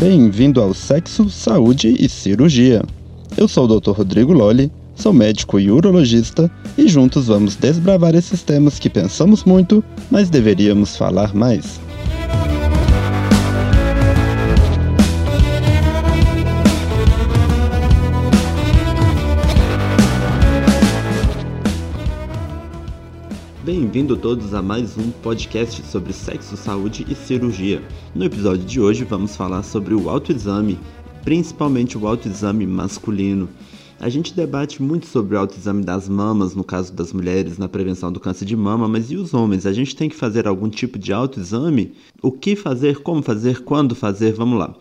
Bem-vindo ao Sexo, Saúde e Cirurgia. Eu sou o Dr. Rodrigo Lolli, sou médico e urologista e juntos vamos desbravar esses temas que pensamos muito, mas deveríamos falar mais. Bem-vindo todos a mais um podcast sobre sexo, saúde e cirurgia. No episódio de hoje vamos falar sobre o autoexame, principalmente o autoexame masculino. A gente debate muito sobre o autoexame das mamas, no caso das mulheres, na prevenção do câncer de mama, mas e os homens? A gente tem que fazer algum tipo de autoexame? O que fazer, como fazer, quando fazer? Vamos lá.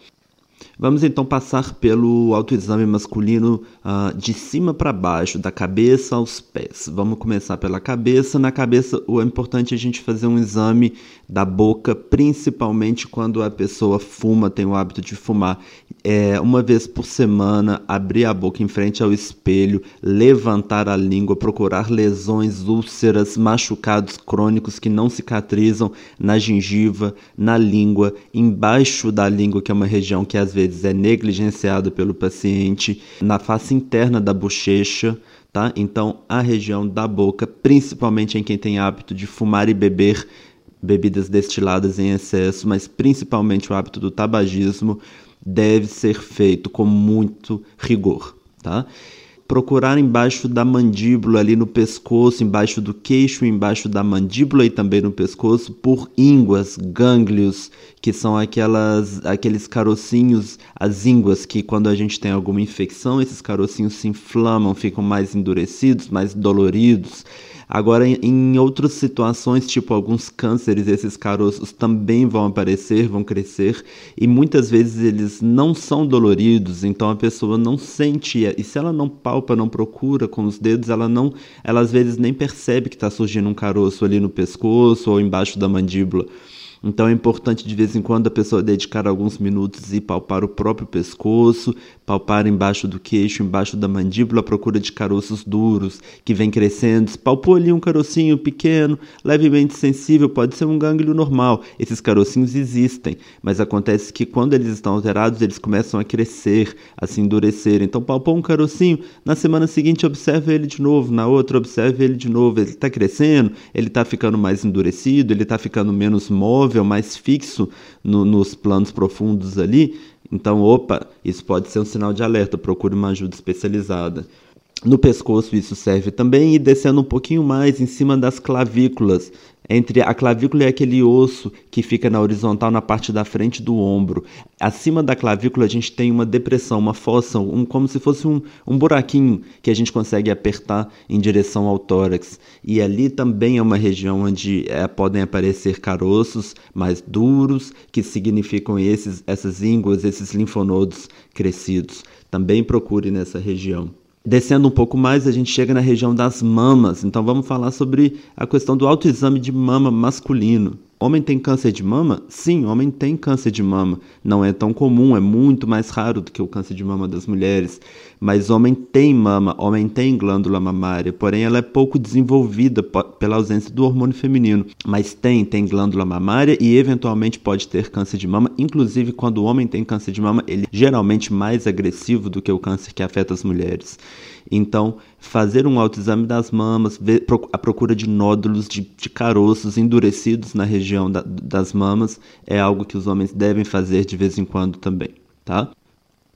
Vamos então passar pelo autoexame masculino uh, de cima para baixo, da cabeça aos pés. Vamos começar pela cabeça. Na cabeça, o é importante a gente fazer um exame da boca, principalmente quando a pessoa fuma, tem o hábito de fumar. É, uma vez por semana, abrir a boca em frente ao espelho, levantar a língua, procurar lesões, úlceras, machucados crônicos que não cicatrizam na gengiva, na língua, embaixo da língua, que é uma região que às vezes vezes é negligenciado pelo paciente na face interna da bochecha, tá? Então, a região da boca, principalmente em quem tem hábito de fumar e beber bebidas destiladas em excesso, mas principalmente o hábito do tabagismo, deve ser feito com muito rigor, tá? Procurar embaixo da mandíbula, ali no pescoço, embaixo do queixo, embaixo da mandíbula e também no pescoço, por ínguas, gânglios, que são aquelas, aqueles carocinhos, as ínguas, que quando a gente tem alguma infecção, esses carocinhos se inflamam, ficam mais endurecidos, mais doloridos. Agora, em outras situações, tipo alguns cânceres, esses caroços também vão aparecer, vão crescer, e muitas vezes eles não são doloridos, então a pessoa não sente, e se ela não palpa, não procura com os dedos, ela não, ela às vezes nem percebe que está surgindo um caroço ali no pescoço ou embaixo da mandíbula. Então é importante de vez em quando a pessoa dedicar alguns minutos e palpar o próprio pescoço, palpar embaixo do queixo, embaixo da mandíbula, à procura de caroços duros que vem crescendo. Palpou ali um carocinho pequeno, levemente sensível, pode ser um gânglio normal. Esses carocinhos existem, mas acontece que quando eles estão alterados, eles começam a crescer, a se endurecer. Então palpou um carocinho, na semana seguinte observe ele de novo, na outra observe ele de novo. Ele está crescendo, ele está ficando mais endurecido, ele está ficando menos móvel móvel, mais fixo no, nos planos profundos ali. Então, opa, isso pode ser um sinal de alerta, procure uma ajuda especializada. No pescoço isso serve também e descendo um pouquinho mais em cima das clavículas, entre a clavícula e aquele osso que fica na horizontal na parte da frente do ombro. Acima da clavícula a gente tem uma depressão, uma fossa, um, como se fosse um, um buraquinho que a gente consegue apertar em direção ao tórax. E ali também é uma região onde é, podem aparecer caroços mais duros, que significam esses, essas ínguas, esses linfonodos crescidos. Também procure nessa região. Descendo um pouco mais, a gente chega na região das mamas. Então vamos falar sobre a questão do autoexame de mama masculino. Homem tem câncer de mama? Sim, homem tem câncer de mama. Não é tão comum, é muito mais raro do que o câncer de mama das mulheres. Mas homem tem mama, homem tem glândula mamária, porém ela é pouco desenvolvida pela ausência do hormônio feminino. Mas tem, tem glândula mamária e eventualmente pode ter câncer de mama. Inclusive, quando o homem tem câncer de mama, ele é geralmente mais agressivo do que o câncer que afeta as mulheres. Então, fazer um autoexame das mamas, ver a procura de nódulos, de, de caroços endurecidos na região da, das mamas, é algo que os homens devem fazer de vez em quando também, tá?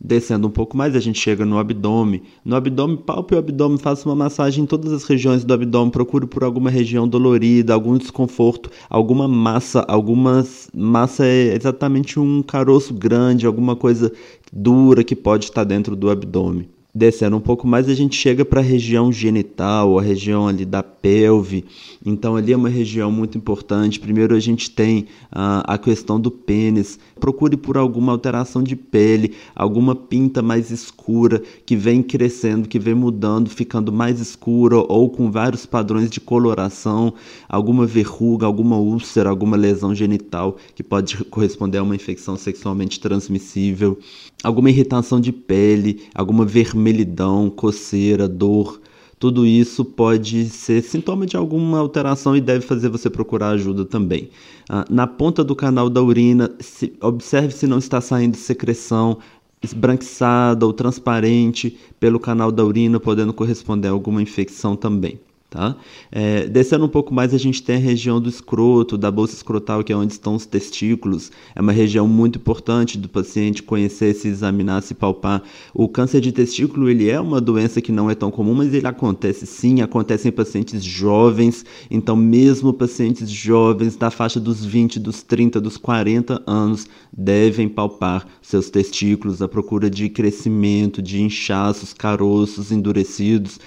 Descendo um pouco mais, a gente chega no abdômen. No abdômen, palpe o abdômen, faça uma massagem em todas as regiões do abdômen. Procure por alguma região dolorida, algum desconforto, alguma massa. Alguma massa é exatamente um caroço grande, alguma coisa dura que pode estar dentro do abdômen. Descendo um pouco mais, a gente chega para a região genital, a região ali da pelve. Então, ali é uma região muito importante. Primeiro, a gente tem uh, a questão do pênis. Procure por alguma alteração de pele, alguma pinta mais escura que vem crescendo, que vem mudando, ficando mais escura ou com vários padrões de coloração, alguma verruga, alguma úlcera, alguma lesão genital que pode corresponder a uma infecção sexualmente transmissível, alguma irritação de pele, alguma vermelhidão, coceira, dor, tudo isso pode ser sintoma de alguma alteração e deve fazer você procurar ajuda também. Ah, na ponta do canal da urina, se, observe se não está saindo secreção esbranquiçada ou transparente pelo canal da urina, podendo corresponder a alguma infecção também. Tá? É, descendo um pouco mais, a gente tem a região do escroto, da bolsa escrotal, que é onde estão os testículos. É uma região muito importante do paciente conhecer, se examinar, se palpar. O câncer de testículo ele é uma doença que não é tão comum, mas ele acontece sim, acontece em pacientes jovens. Então, mesmo pacientes jovens da faixa dos 20, dos 30, dos 40 anos devem palpar seus testículos à procura de crescimento, de inchaços, caroços endurecidos.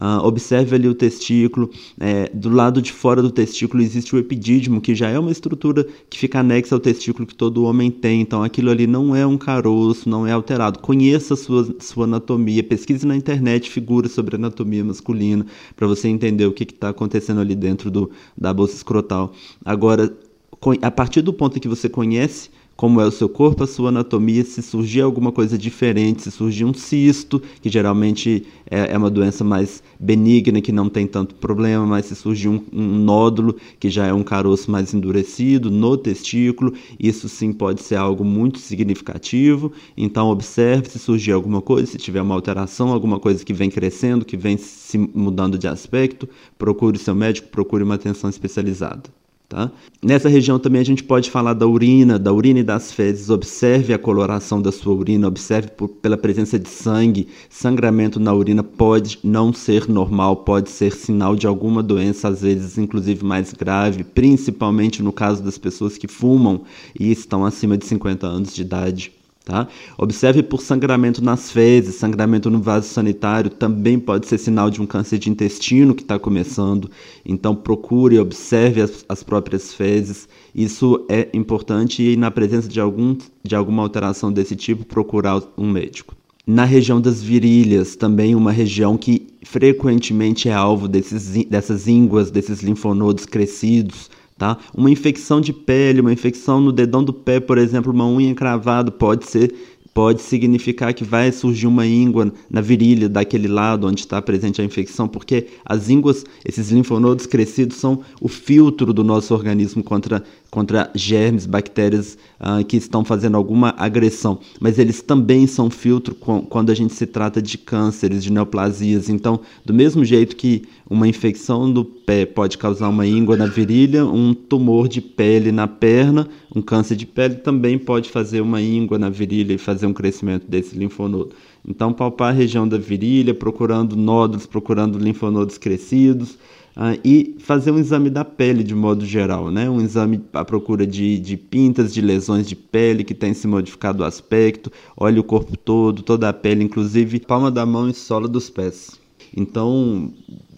Uh, observe ali o testículo. É, do lado de fora do testículo existe o epidídimo, que já é uma estrutura que fica anexa ao testículo que todo homem tem. Então aquilo ali não é um caroço, não é alterado. Conheça a sua, sua anatomia, pesquise na internet figuras sobre anatomia masculina para você entender o que está acontecendo ali dentro do, da bolsa escrotal. Agora, a partir do ponto em que você conhece como é o seu corpo, a sua anatomia, se surgir alguma coisa diferente, se surgir um cisto, que geralmente é, é uma doença mais benigna, que não tem tanto problema, mas se surgir um, um, nódulo, que já é um caroço mais endurecido no testículo, isso sim pode ser algo muito significativo. Então, observe se surgir alguma coisa, se tiver uma alteração, alguma coisa que vem crescendo, que vem se mudando de aspecto, procure seu médico, procure uma atenção especializada. Tá? Nessa região também a gente pode falar da urina, da urina e das fezes. Observe a coloração da sua urina, observe por, pela presença de sangue. Sangramento na urina pode não ser normal, pode ser sinal de alguma doença, às vezes inclusive mais grave, principalmente no caso das pessoas que fumam e estão acima de 50 anos de idade. Tá? Observe por sangramento nas fezes, sangramento no vaso sanitário também pode ser sinal de um câncer de intestino que está começando. Então procure, observe as, as, próprias fezes. Isso é importante e na presença de, algum, de alguma alteração desse tipo, procurar um médico. Na região das virilhas, também uma região que frequentemente é alvo desses, dessas ínguas, desses linfonodos crescidos, Tá? Uma infecção de pele, uma infecção no dedão do pé, por exemplo, uma unha cravada, pode ser pode significar que vai surgir uma íngua na virilha daquele lado onde está presente a infecção, porque as ínguas, esses linfonodos crescidos, são o filtro do nosso organismo contra contra germes, bactérias uh, que estão fazendo alguma agressão, mas eles também são filtro com, quando a gente se trata de cânceres, de neoplasias. Então, do mesmo jeito que uma infecção do pé pode causar uma íngua na virilha, um tumor de pele na perna, um câncer de pele também pode fazer uma íngua na virilha e fazer um crescimento desse linfonodo. Então, palpar a região da virilha, procurando nódulos, procurando linfonodos crescidos, Uh, e fazer um exame da pele de modo geral, né? um exame à procura de, de pintas, de lesões de pele que tem se modificado o aspecto, olhe o corpo todo, toda a pele, inclusive palma da mão e sola dos pés. Então,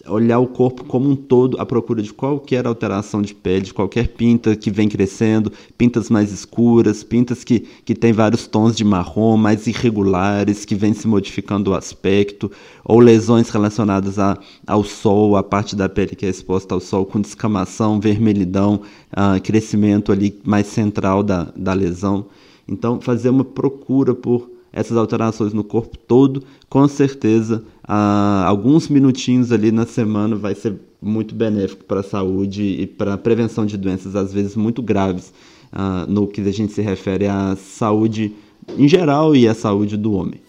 olhar o corpo como um todo à procura de qualquer alteração de pele, de qualquer pinta que vem crescendo, pintas mais escuras, pintas que, que têm vários tons de marrom, mais irregulares, que vem se modificando o aspecto, ou lesões relacionadas a, ao sol, a parte da pele que é exposta ao sol, com descamação, vermelhidão, uh, crescimento ali mais central da, da lesão. Então, fazer uma procura por essas alterações no corpo todo, com certeza, ah, alguns minutinhos ali na semana vai ser muito benéfico para a saúde e para a prevenção de doenças, às vezes muito graves, ah, no que a gente se refere à saúde em geral e à saúde do homem.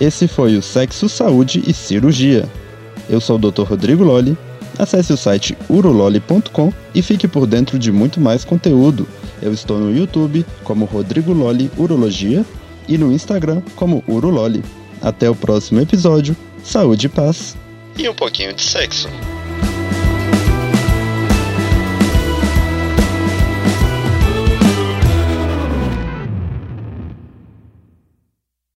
Esse foi o Sexo, Saúde e Cirurgia. Eu sou o Dr. Rodrigo Lolli. Acesse o site urololi.com e fique por dentro de muito mais conteúdo eu estou no YouTube como Rodrigo Loli Urologia e no Instagram como Urololi. Até o próximo episódio. Saúde e paz. E um pouquinho de sexo.